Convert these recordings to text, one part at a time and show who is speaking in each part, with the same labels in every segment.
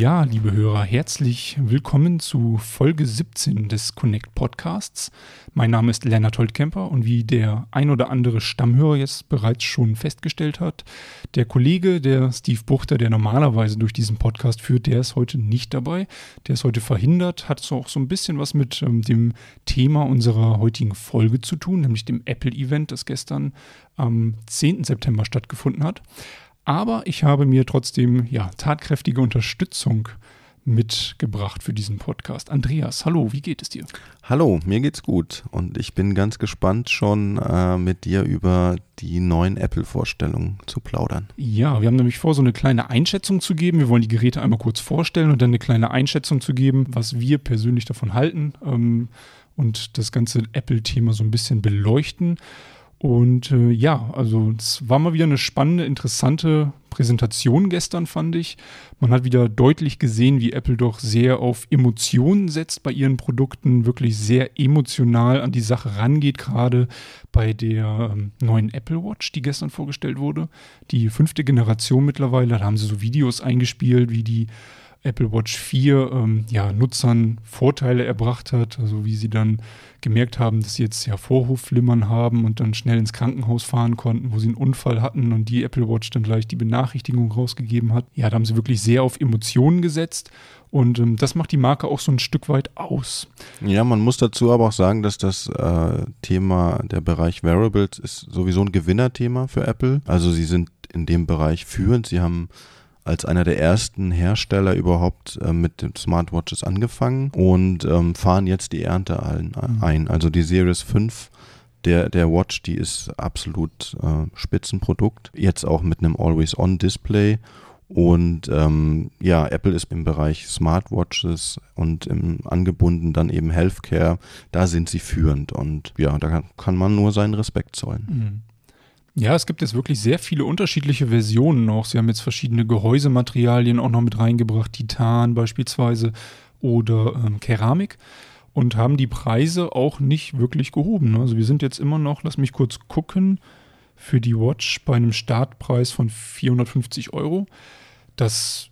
Speaker 1: Ja, liebe Hörer, herzlich willkommen zu Folge 17 des Connect Podcasts. Mein Name ist Lennart Holtkemper und wie der ein oder andere Stammhörer jetzt bereits schon festgestellt hat, der Kollege, der Steve Buchter, der normalerweise durch diesen Podcast führt, der ist heute nicht dabei. Der ist heute verhindert, hat so auch so ein bisschen was mit ähm, dem Thema unserer heutigen Folge zu tun, nämlich dem Apple-Event, das gestern am 10. September stattgefunden hat. Aber ich habe mir trotzdem ja, tatkräftige Unterstützung mitgebracht für diesen Podcast. Andreas, hallo, wie geht es dir?
Speaker 2: Hallo, mir geht's gut und ich bin ganz gespannt schon äh, mit dir über die neuen Apple-Vorstellungen zu plaudern.
Speaker 1: Ja, wir haben nämlich vor, so eine kleine Einschätzung zu geben. Wir wollen die Geräte einmal kurz vorstellen und dann eine kleine Einschätzung zu geben, was wir persönlich davon halten ähm, und das ganze Apple-Thema so ein bisschen beleuchten. Und äh, ja, also es war mal wieder eine spannende, interessante Präsentation gestern, fand ich. Man hat wieder deutlich gesehen, wie Apple doch sehr auf Emotionen setzt bei ihren Produkten, wirklich sehr emotional an die Sache rangeht, gerade bei der ähm, neuen Apple Watch, die gestern vorgestellt wurde. Die fünfte Generation mittlerweile, da haben sie so Videos eingespielt, wie die Apple Watch 4 ähm, ja, Nutzern Vorteile erbracht hat, also wie sie dann gemerkt haben, dass sie jetzt ja Vorhofflimmern haben und dann schnell ins Krankenhaus fahren konnten, wo sie einen Unfall hatten und die Apple Watch dann gleich die Benachrichtigung rausgegeben hat. Ja, da haben sie wirklich sehr auf Emotionen gesetzt und ähm, das macht die Marke auch so ein Stück weit aus.
Speaker 2: Ja, man muss dazu aber auch sagen, dass das äh, Thema, der Bereich Wearables ist sowieso ein Gewinnerthema für Apple. Also sie sind in dem Bereich führend. Sie haben als einer der ersten Hersteller überhaupt äh, mit den Smartwatches angefangen und ähm, fahren jetzt die Ernte ein. Mhm. ein. Also die Series 5 der, der Watch, die ist absolut äh, Spitzenprodukt. Jetzt auch mit einem Always-On-Display. Und ähm, ja, Apple ist im Bereich Smartwatches und im angebunden dann eben Healthcare, da sind sie führend. Und ja, da kann, kann man nur seinen Respekt zollen.
Speaker 1: Mhm. Ja, es gibt jetzt wirklich sehr viele unterschiedliche Versionen noch. Sie haben jetzt verschiedene Gehäusematerialien auch noch mit reingebracht, Titan beispielsweise oder ähm, Keramik und haben die Preise auch nicht wirklich gehoben. Also wir sind jetzt immer noch, lass mich kurz gucken, für die Watch bei einem Startpreis von 450 Euro. Das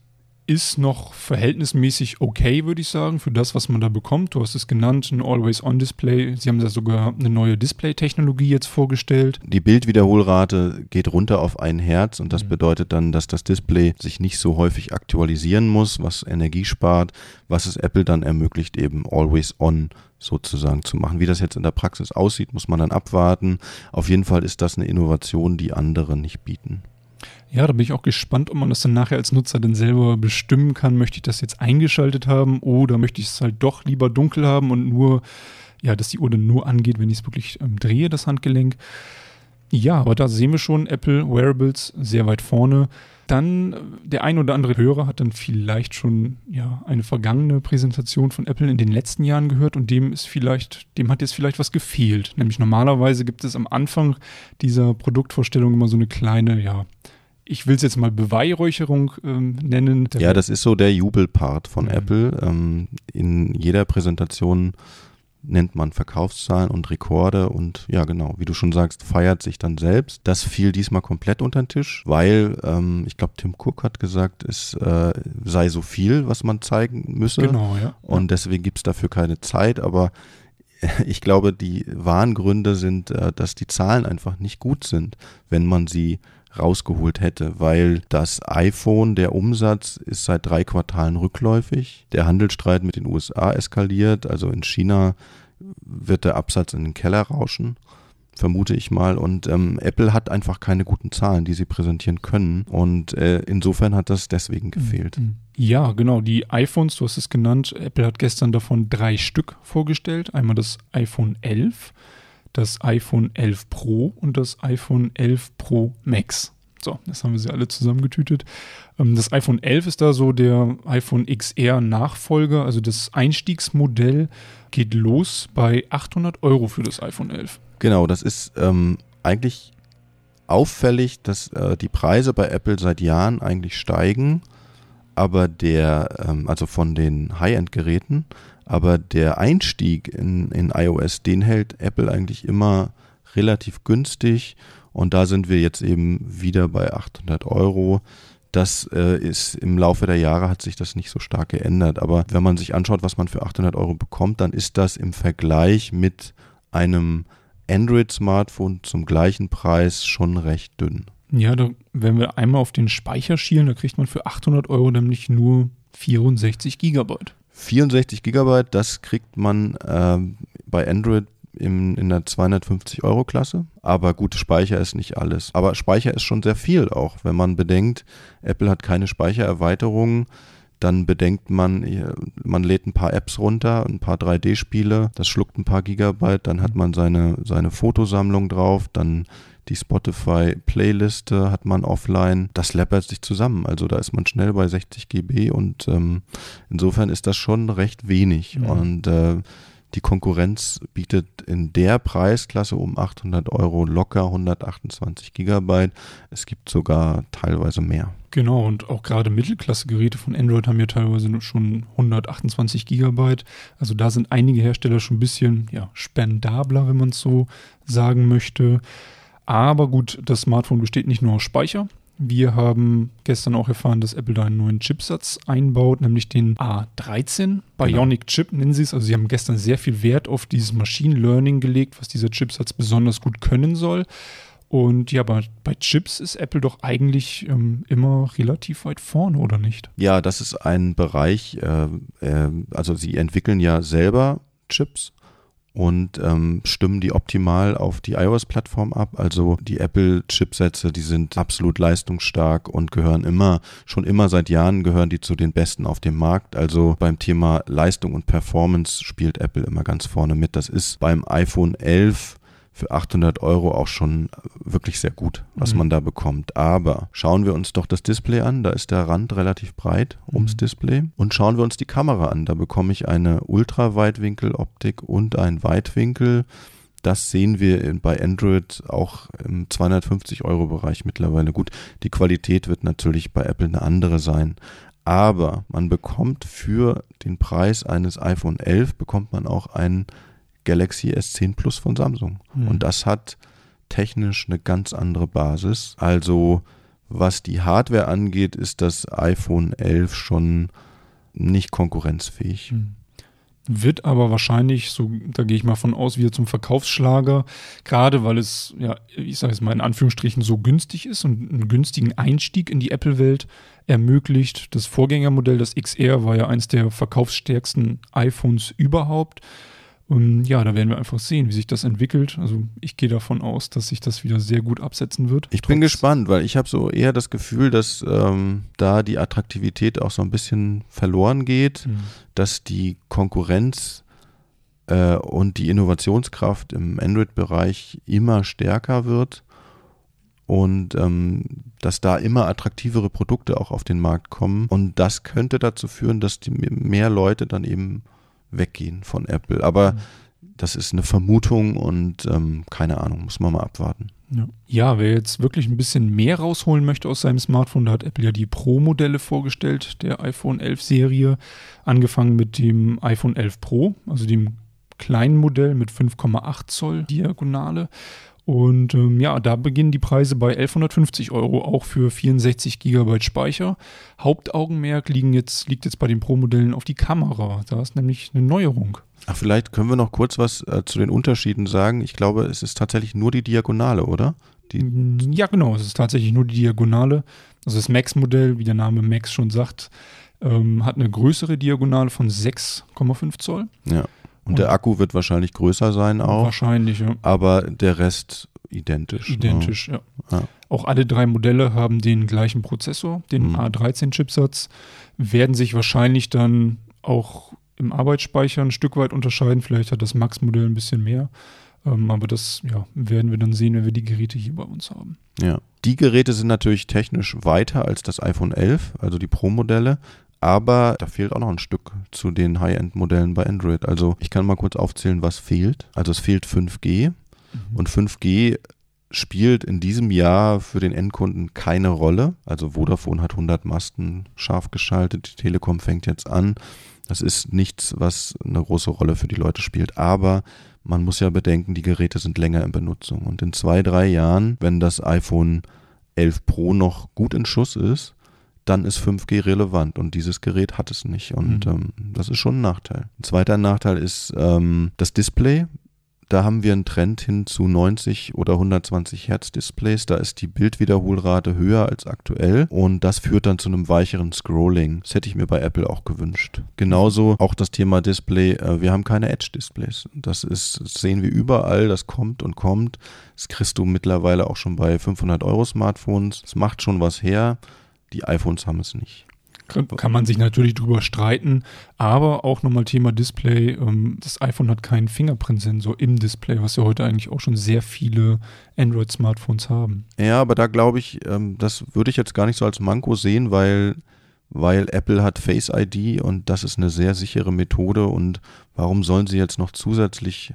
Speaker 1: ist noch verhältnismäßig okay, würde ich sagen, für das, was man da bekommt. Du hast es genannt, ein Always-On-Display. Sie haben da sogar eine neue Display-Technologie jetzt vorgestellt.
Speaker 2: Die Bildwiederholrate geht runter auf ein Herz und das mhm. bedeutet dann, dass das Display sich nicht so häufig aktualisieren muss, was Energie spart, was es Apple dann ermöglicht, eben Always-On sozusagen zu machen. Wie das jetzt in der Praxis aussieht, muss man dann abwarten. Auf jeden Fall ist das eine Innovation, die andere nicht bieten.
Speaker 1: Ja, da bin ich auch gespannt, ob man das dann nachher als Nutzer dann selber bestimmen kann. Möchte ich das jetzt eingeschaltet haben oder möchte ich es halt doch lieber dunkel haben und nur, ja, dass die Uhr dann nur angeht, wenn ich es wirklich ähm, drehe, das Handgelenk. Ja, aber da sehen wir schon Apple Wearables sehr weit vorne. Dann äh, der ein oder andere Hörer hat dann vielleicht schon ja eine vergangene Präsentation von Apple in den letzten Jahren gehört und dem ist vielleicht, dem hat jetzt vielleicht was gefehlt. Nämlich normalerweise gibt es am Anfang dieser Produktvorstellung immer so eine kleine, ja, ich will es jetzt mal Beweihräucherung ähm, nennen.
Speaker 2: Ja, das ist so der Jubelpart von mhm. Apple. Ähm, in jeder Präsentation nennt man Verkaufszahlen und Rekorde und ja genau, wie du schon sagst, feiert sich dann selbst. Das fiel diesmal komplett unter den Tisch, weil ähm, ich glaube, Tim Cook hat gesagt, es äh, sei so viel, was man zeigen müsse.
Speaker 1: Genau, ja.
Speaker 2: Und deswegen gibt es dafür keine Zeit, aber ich glaube, die wahren Gründe sind, äh, dass die Zahlen einfach nicht gut sind, wenn man sie rausgeholt hätte, weil das iPhone, der Umsatz ist seit drei Quartalen rückläufig. Der Handelsstreit mit den USA eskaliert, also in China wird der Absatz in den Keller rauschen vermute ich mal. Und ähm, Apple hat einfach keine guten Zahlen, die sie präsentieren können. Und äh, insofern hat das deswegen gefehlt. Mhm.
Speaker 1: Ja, genau. Die iPhones, du hast es genannt. Apple hat gestern davon drei Stück vorgestellt. Einmal das iPhone 11, das iPhone 11 Pro und das iPhone 11 Pro Max. So, das haben wir sie alle zusammengetütet. Ähm, das iPhone 11 ist da so der iPhone XR Nachfolger, also das Einstiegsmodell geht los bei 800 Euro für das iPhone 11.
Speaker 2: Genau, das ist ähm, eigentlich auffällig, dass äh, die Preise bei Apple seit Jahren eigentlich steigen, aber der, ähm, also von den High-End-Geräten, aber der Einstieg in, in iOS, den hält Apple eigentlich immer relativ günstig und da sind wir jetzt eben wieder bei 800 Euro. Das äh, ist im Laufe der Jahre hat sich das nicht so stark geändert. Aber wenn man sich anschaut, was man für 800 Euro bekommt, dann ist das im Vergleich mit einem Android-Smartphone zum gleichen Preis schon recht dünn.
Speaker 1: Ja, da, wenn wir einmal auf den Speicher schielen, da kriegt man für 800 Euro nämlich nur 64 Gigabyte.
Speaker 2: 64 Gigabyte, das kriegt man äh, bei Android in, in der 250-Euro-Klasse. Aber gut, Speicher ist nicht alles. Aber Speicher ist schon sehr viel auch, wenn man bedenkt, Apple hat keine Speichererweiterungen. Dann bedenkt man, man lädt ein paar Apps runter, ein paar 3D-Spiele, das schluckt ein paar Gigabyte, dann hat man seine, seine Fotosammlung drauf, dann die Spotify-Playliste hat man offline. Das läppert sich zusammen. Also da ist man schnell bei 60 GB und ähm, insofern ist das schon recht wenig. Mhm. Und äh, die Konkurrenz bietet in der Preisklasse um 800 Euro locker 128 Gigabyte. Es gibt sogar teilweise mehr.
Speaker 1: Genau, und auch gerade Mittelklasse-Geräte von Android haben ja teilweise schon 128 Gigabyte. Also da sind einige Hersteller schon ein bisschen ja, spendabler, wenn man es so sagen möchte. Aber gut, das Smartphone besteht nicht nur aus Speicher, wir haben gestern auch erfahren, dass Apple da einen neuen Chipsatz einbaut, nämlich den A13 Bionic genau. Chip nennen sie es. Also sie haben gestern sehr viel Wert auf dieses Machine Learning gelegt, was dieser Chipsatz besonders gut können soll. Und ja, bei, bei Chips ist Apple doch eigentlich ähm, immer relativ weit vorne, oder nicht?
Speaker 2: Ja, das ist ein Bereich, äh, äh, also sie entwickeln ja selber Chips und ähm, stimmen die optimal auf die iOS-Plattform ab. Also die Apple-Chipsätze, die sind absolut leistungsstark und gehören immer, schon immer seit Jahren gehören die zu den besten auf dem Markt. Also beim Thema Leistung und Performance spielt Apple immer ganz vorne mit. Das ist beim iPhone 11 für 800 Euro auch schon wirklich sehr gut, was mhm. man da bekommt. Aber schauen wir uns doch das Display an. Da ist der Rand relativ breit ums mhm. Display. Und schauen wir uns die Kamera an. Da bekomme ich eine Ultraweitwinkel-Optik und ein Weitwinkel. Das sehen wir bei Android auch im 250-Euro-Bereich mittlerweile gut. Die Qualität wird natürlich bei Apple eine andere sein. Aber man bekommt für den Preis eines iPhone 11 bekommt man auch einen Galaxy S10 Plus von Samsung. Mhm. Und das hat technisch eine ganz andere Basis. Also was die Hardware angeht, ist das iPhone 11 schon nicht konkurrenzfähig. Mhm.
Speaker 1: Wird aber wahrscheinlich, so da gehe ich mal von aus, wieder zum Verkaufsschlager, gerade weil es, ja, ich sage es mal in Anführungsstrichen, so günstig ist und einen günstigen Einstieg in die Apple-Welt ermöglicht. Das Vorgängermodell, das XR, war ja eins der verkaufsstärksten iPhones überhaupt. Und ja, da werden wir einfach sehen, wie sich das entwickelt. Also ich gehe davon aus, dass sich das wieder sehr gut absetzen wird.
Speaker 2: Ich bin gespannt, weil ich habe so eher das Gefühl, dass ähm, da die Attraktivität auch so ein bisschen verloren geht, mhm. dass die Konkurrenz äh, und die Innovationskraft im Android-Bereich immer stärker wird und ähm, dass da immer attraktivere Produkte auch auf den Markt kommen. Und das könnte dazu führen, dass die mehr Leute dann eben weggehen von Apple. Aber mhm. das ist eine Vermutung und ähm, keine Ahnung, muss man mal abwarten.
Speaker 1: Ja. ja. wer jetzt wirklich ein bisschen mehr rausholen möchte aus seinem Smartphone, da hat Apple ja die Pro-Modelle vorgestellt, der iPhone 11 Serie, angefangen mit dem iPhone 11 Pro, also dem kleinen Modell mit 5,8 Zoll Diagonale. Und ähm, ja, da beginnen die Preise bei 1150 Euro, auch für 64 GB Speicher. Hauptaugenmerk liegen jetzt, liegt jetzt bei den Pro-Modellen auf die Kamera. Da ist nämlich eine Neuerung.
Speaker 2: Ach, vielleicht können wir noch kurz was äh, zu den Unterschieden sagen. Ich glaube, es ist tatsächlich nur die Diagonale, oder?
Speaker 1: Die ja, genau, es ist tatsächlich nur die Diagonale. Also das Max-Modell, wie der Name Max schon sagt, ähm, hat eine größere Diagonale von 6,5 Zoll.
Speaker 2: Ja. Und der Akku wird wahrscheinlich größer sein auch.
Speaker 1: Wahrscheinlich, ja.
Speaker 2: Aber der Rest identisch.
Speaker 1: Ne? Identisch, ne? ja. ja. Auch alle drei Modelle haben den gleichen Prozessor, den mhm. A13-Chipsatz, werden sich wahrscheinlich dann auch im Arbeitsspeicher ein Stück weit unterscheiden. Vielleicht hat das Max-Modell ein bisschen mehr. Ähm, aber das ja, werden wir dann sehen, wenn wir die Geräte hier bei uns haben.
Speaker 2: Ja. Die Geräte sind natürlich technisch weiter als das iPhone 11, also die Pro-Modelle. Aber da fehlt auch noch ein Stück zu den High-End-Modellen bei Android. Also ich kann mal kurz aufzählen, was fehlt. Also es fehlt 5G mhm. und 5G spielt in diesem Jahr für den Endkunden keine Rolle. Also Vodafone hat 100 Masten scharf geschaltet, die Telekom fängt jetzt an. Das ist nichts, was eine große Rolle für die Leute spielt. Aber man muss ja bedenken, die Geräte sind länger in Benutzung. Und in zwei, drei Jahren, wenn das iPhone 11 Pro noch gut in Schuss ist, dann ist 5G relevant und dieses Gerät hat es nicht und mhm. ähm, das ist schon ein Nachteil. Ein zweiter Nachteil ist ähm, das Display. Da haben wir einen Trend hin zu 90 oder 120 Hertz Displays. Da ist die Bildwiederholrate höher als aktuell und das führt dann zu einem weicheren Scrolling. Das hätte ich mir bei Apple auch gewünscht. Genauso auch das Thema Display. Äh, wir haben keine Edge Displays. Das ist, das sehen wir überall. Das kommt und kommt. Das kriegst du mittlerweile auch schon bei 500 Euro Smartphones. Das macht schon was her. Die iPhones haben es nicht.
Speaker 1: Kann man sich natürlich drüber streiten, aber auch nochmal Thema Display. Ähm, das iPhone hat keinen Fingerprint-Sensor im Display, was ja heute eigentlich auch schon sehr viele Android-Smartphones haben.
Speaker 2: Ja, aber da glaube ich, ähm, das würde ich jetzt gar nicht so als Manko sehen, weil, weil Apple hat Face ID und das ist eine sehr sichere Methode und warum sollen sie jetzt noch zusätzlich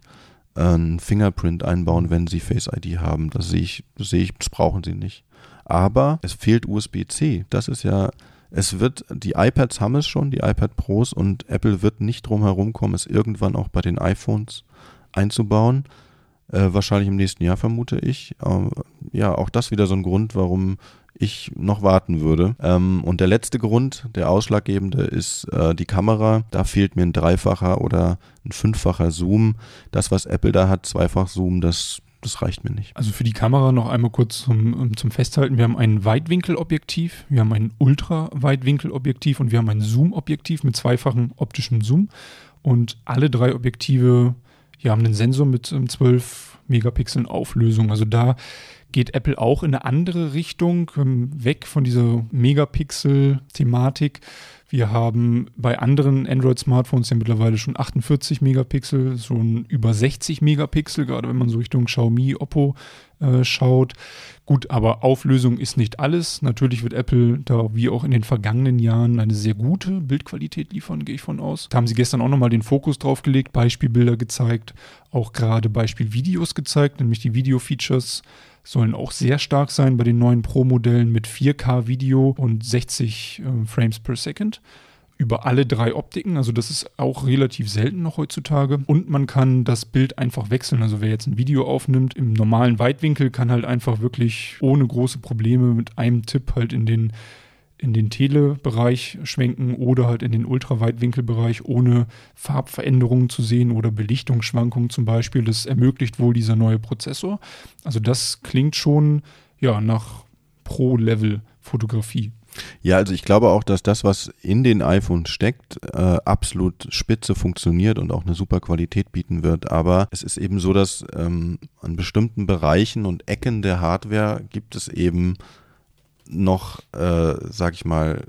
Speaker 2: äh, ein Fingerprint einbauen, wenn sie Face ID haben? Das sehe ich, das sehe ich, das brauchen sie nicht. Aber es fehlt USB-C. Das ist ja es wird, die iPads haben es schon, die iPad Pros und Apple wird nicht drum herum kommen, es irgendwann auch bei den iPhones einzubauen. Äh, wahrscheinlich im nächsten Jahr, vermute ich. Ähm, ja, auch das wieder so ein Grund, warum ich noch warten würde. Ähm, und der letzte Grund, der ausschlaggebende, ist äh, die Kamera. Da fehlt mir ein dreifacher oder ein fünffacher Zoom. Das, was Apple da hat, zweifach Zoom, das das reicht mir nicht.
Speaker 1: Also für die Kamera noch einmal kurz zum, zum Festhalten. Wir haben ein Weitwinkelobjektiv, wir haben ein Ultraweitwinkelobjektiv und wir haben ein Zoom-Objektiv mit zweifachem optischem Zoom. Und alle drei Objektive ja, haben einen Sensor mit 12 Megapixeln Auflösung. Also da geht Apple auch in eine andere Richtung, ähm, weg von dieser Megapixel-Thematik wir haben bei anderen Android-Smartphones ja mittlerweile schon 48 Megapixel, schon über 60 Megapixel, gerade wenn man so Richtung Xiaomi, Oppo äh, schaut. Gut, aber Auflösung ist nicht alles. Natürlich wird Apple da wie auch in den vergangenen Jahren eine sehr gute Bildqualität liefern, gehe ich von aus. Da haben sie gestern auch nochmal den Fokus drauf gelegt, Beispielbilder gezeigt, auch gerade Beispielvideos gezeigt, nämlich die Video-Features sollen auch sehr stark sein bei den neuen Pro-Modellen mit 4K-Video und 60 äh, Frames per Second über alle drei Optiken. Also das ist auch relativ selten noch heutzutage. Und man kann das Bild einfach wechseln. Also wer jetzt ein Video aufnimmt im normalen Weitwinkel, kann halt einfach wirklich ohne große Probleme mit einem Tipp halt in den in den Telebereich schwenken oder halt in den Ultraweitwinkelbereich ohne Farbveränderungen zu sehen oder Belichtungsschwankungen zum Beispiel. Das ermöglicht wohl dieser neue Prozessor. Also das klingt schon ja nach Pro-Level-Fotografie.
Speaker 2: Ja, also ich glaube auch, dass das, was in den iPhones steckt, äh, absolut spitze funktioniert und auch eine super Qualität bieten wird. Aber es ist eben so, dass ähm, an bestimmten Bereichen und Ecken der Hardware gibt es eben noch, äh, sag ich mal,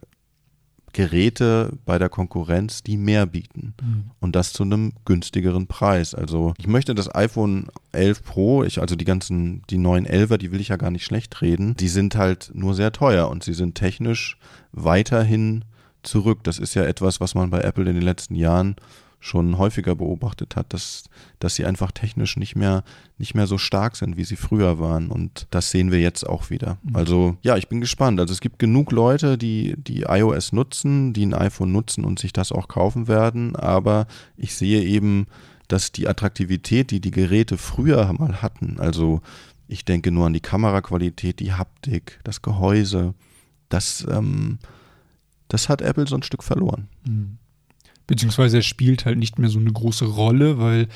Speaker 2: Geräte bei der Konkurrenz, die mehr bieten. Mhm. Und das zu einem günstigeren Preis. Also ich möchte das iPhone 11 Pro, ich, also die ganzen, die neuen 11er, die will ich ja gar nicht schlecht reden, die sind halt nur sehr teuer und sie sind technisch weiterhin zurück. Das ist ja etwas, was man bei Apple in den letzten Jahren schon häufiger beobachtet hat, dass, dass sie einfach technisch nicht mehr, nicht mehr so stark sind, wie sie früher waren. Und das sehen wir jetzt auch wieder. Mhm. Also ja, ich bin gespannt. Also es gibt genug Leute, die, die iOS nutzen, die ein iPhone nutzen und sich das auch kaufen werden. Aber ich sehe eben, dass die Attraktivität, die die Geräte früher mal hatten, also ich denke nur an die Kameraqualität, die Haptik, das Gehäuse, das, ähm, das hat Apple so ein Stück verloren.
Speaker 1: Mhm. Beziehungsweise er spielt halt nicht mehr so eine große Rolle, weil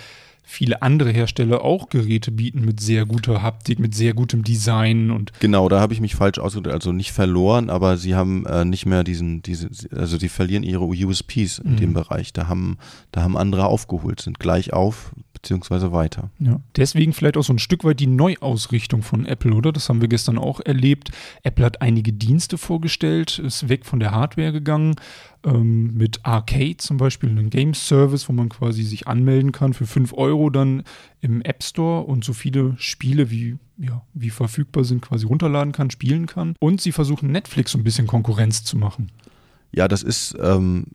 Speaker 1: viele andere Hersteller auch Geräte bieten mit sehr guter Haptik, mit sehr gutem Design und
Speaker 2: genau, da habe ich mich falsch ausgedrückt, also nicht verloren, aber sie haben äh, nicht mehr diesen, diese, also sie verlieren ihre USPs in mhm. dem Bereich. Da haben, da haben andere aufgeholt, sind gleich auf, beziehungsweise weiter.
Speaker 1: Ja. Deswegen vielleicht auch so ein Stück weit die Neuausrichtung von Apple, oder? Das haben wir gestern auch erlebt. Apple hat einige Dienste vorgestellt, ist weg von der Hardware gegangen, ähm, mit Arcade zum Beispiel, einen Game Service, wo man quasi sich anmelden kann für 5 Euro dann im App Store und so viele Spiele wie, ja, wie verfügbar sind quasi runterladen kann, spielen kann. Und sie versuchen Netflix so ein bisschen Konkurrenz zu machen.
Speaker 2: Ja, das ist ähm,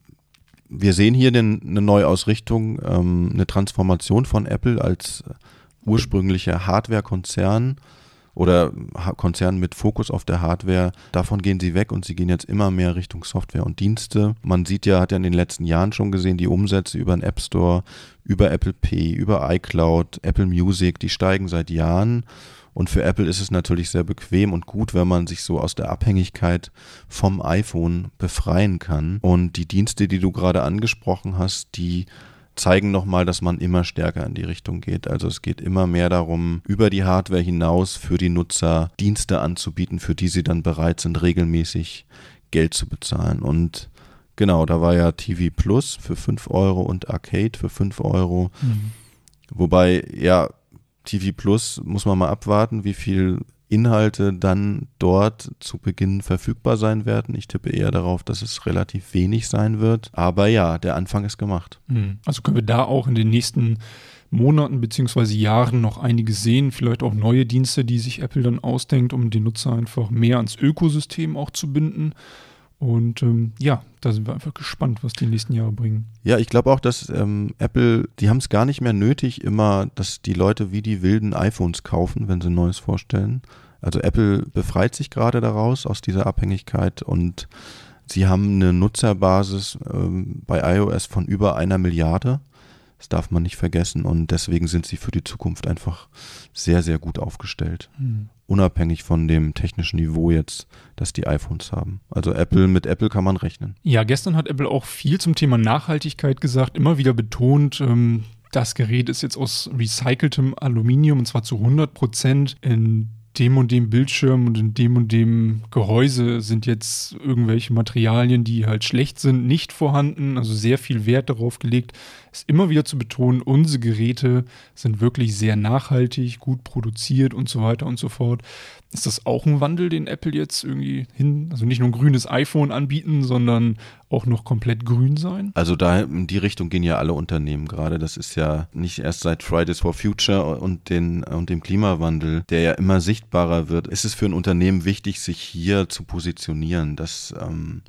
Speaker 2: wir sehen hier eine Neuausrichtung, ähm, eine Transformation von Apple als ursprünglicher Hardware-Konzern oder Konzernen mit Fokus auf der Hardware, davon gehen sie weg und sie gehen jetzt immer mehr Richtung Software und Dienste. Man sieht ja, hat ja in den letzten Jahren schon gesehen, die Umsätze über den App Store, über Apple Pay, über iCloud, Apple Music, die steigen seit Jahren. Und für Apple ist es natürlich sehr bequem und gut, wenn man sich so aus der Abhängigkeit vom iPhone befreien kann. Und die Dienste, die du gerade angesprochen hast, die zeigen nochmal, dass man immer stärker in die Richtung geht. Also es geht immer mehr darum, über die Hardware hinaus für die Nutzer Dienste anzubieten, für die sie dann bereit sind, regelmäßig Geld zu bezahlen. Und genau, da war ja TV Plus für 5 Euro und Arcade für 5 Euro. Mhm. Wobei, ja, TV Plus muss man mal abwarten, wie viel Inhalte dann dort zu Beginn verfügbar sein werden. Ich tippe eher darauf, dass es relativ wenig sein wird. Aber ja, der Anfang ist gemacht.
Speaker 1: Hm. Also können wir da auch in den nächsten Monaten bzw. Jahren noch einiges sehen. Vielleicht auch neue Dienste, die sich Apple dann ausdenkt, um den Nutzer einfach mehr ans Ökosystem auch zu binden. Und ähm, ja, da sind wir einfach gespannt, was die nächsten Jahre bringen.
Speaker 2: Ja, ich glaube auch, dass ähm, Apple, die haben es gar nicht mehr nötig, immer, dass die Leute wie die wilden iPhones kaufen, wenn sie ein neues vorstellen. Also Apple befreit sich gerade daraus, aus dieser Abhängigkeit und sie haben eine Nutzerbasis ähm, bei iOS von über einer Milliarde. Das darf man nicht vergessen und deswegen sind sie für die Zukunft einfach sehr, sehr gut aufgestellt. Mhm. Unabhängig von dem technischen Niveau jetzt, das die iPhones haben. Also Apple, mit Apple kann man rechnen.
Speaker 1: Ja, gestern hat Apple auch viel zum Thema Nachhaltigkeit gesagt, immer wieder betont, ähm, das Gerät ist jetzt aus recyceltem Aluminium und zwar zu 100 Prozent in dem und dem Bildschirm und in dem und dem Gehäuse sind jetzt irgendwelche Materialien, die halt schlecht sind, nicht vorhanden. Also sehr viel Wert darauf gelegt, ist immer wieder zu betonen, unsere Geräte sind wirklich sehr nachhaltig, gut produziert und so weiter und so fort. Ist das auch ein Wandel, den Apple jetzt irgendwie hin, also nicht nur ein grünes iPhone anbieten, sondern auch noch komplett grün sein?
Speaker 2: Also da in die Richtung gehen ja alle Unternehmen gerade. Das ist ja nicht erst seit Fridays for Future und, den, und dem Klimawandel, der ja immer sichtbarer wird. Ist es für ein Unternehmen wichtig, sich hier zu positionieren, dass ähm,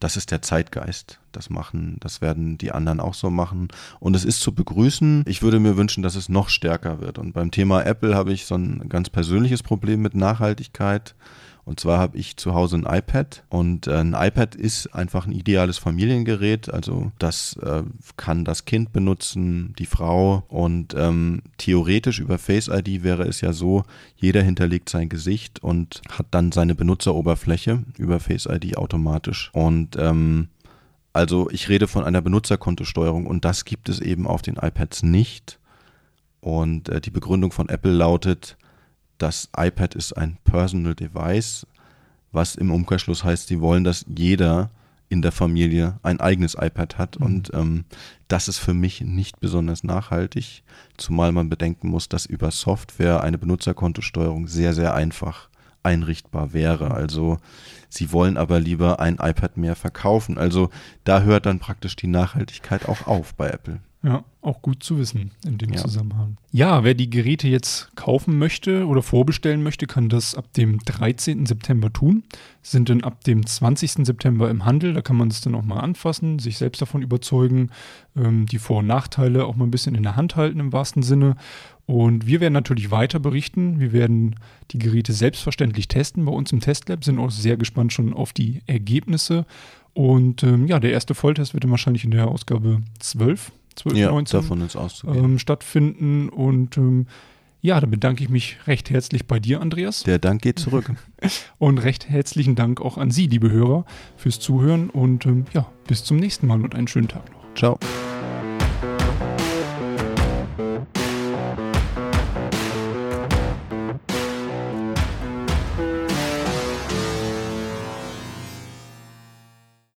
Speaker 2: das ist der Zeitgeist. Das machen, das werden die anderen auch so machen. Und es ist zu begrüßen. Ich würde mir wünschen, dass es noch stärker wird. Und beim Thema Apple habe ich so ein ganz persönliches Problem mit Nachhaltigkeit. Und zwar habe ich zu Hause ein iPad und äh, ein iPad ist einfach ein ideales Familiengerät. Also das äh, kann das Kind benutzen, die Frau und ähm, theoretisch über Face ID wäre es ja so, jeder hinterlegt sein Gesicht und hat dann seine Benutzeroberfläche über Face ID automatisch. Und ähm, also ich rede von einer Benutzerkontosteuerung und das gibt es eben auf den iPads nicht. Und äh, die Begründung von Apple lautet, das iPad ist ein Personal Device, was im Umkehrschluss heißt, sie wollen, dass jeder in der Familie ein eigenes iPad hat. Mhm. Und ähm, das ist für mich nicht besonders nachhaltig, zumal man bedenken muss, dass über Software eine Benutzerkontosteuerung sehr, sehr einfach einrichtbar wäre. Also sie wollen aber lieber ein iPad mehr verkaufen. Also da hört dann praktisch die Nachhaltigkeit auch auf bei Apple.
Speaker 1: Ja, auch gut zu wissen in dem ja. Zusammenhang. Ja, wer die Geräte jetzt kaufen möchte oder vorbestellen möchte, kann das ab dem 13. September tun. Sind dann ab dem 20. September im Handel. Da kann man es dann auch mal anfassen, sich selbst davon überzeugen, ähm, die Vor- und Nachteile auch mal ein bisschen in der Hand halten im wahrsten Sinne. Und wir werden natürlich weiter berichten. Wir werden die Geräte selbstverständlich testen bei uns im Testlab, sind auch sehr gespannt schon auf die Ergebnisse. Und ähm, ja, der erste Volltest wird dann wahrscheinlich in der Ausgabe 12 12, ja, 19 davon ist auszugehen. Ähm, stattfinden. Und ähm, ja, da bedanke ich mich recht herzlich bei dir, Andreas.
Speaker 2: Der Dank geht zurück.
Speaker 1: und recht herzlichen Dank auch an Sie, liebe Hörer, fürs Zuhören. Und ähm, ja, bis zum nächsten Mal und einen schönen Tag noch.
Speaker 2: Ciao.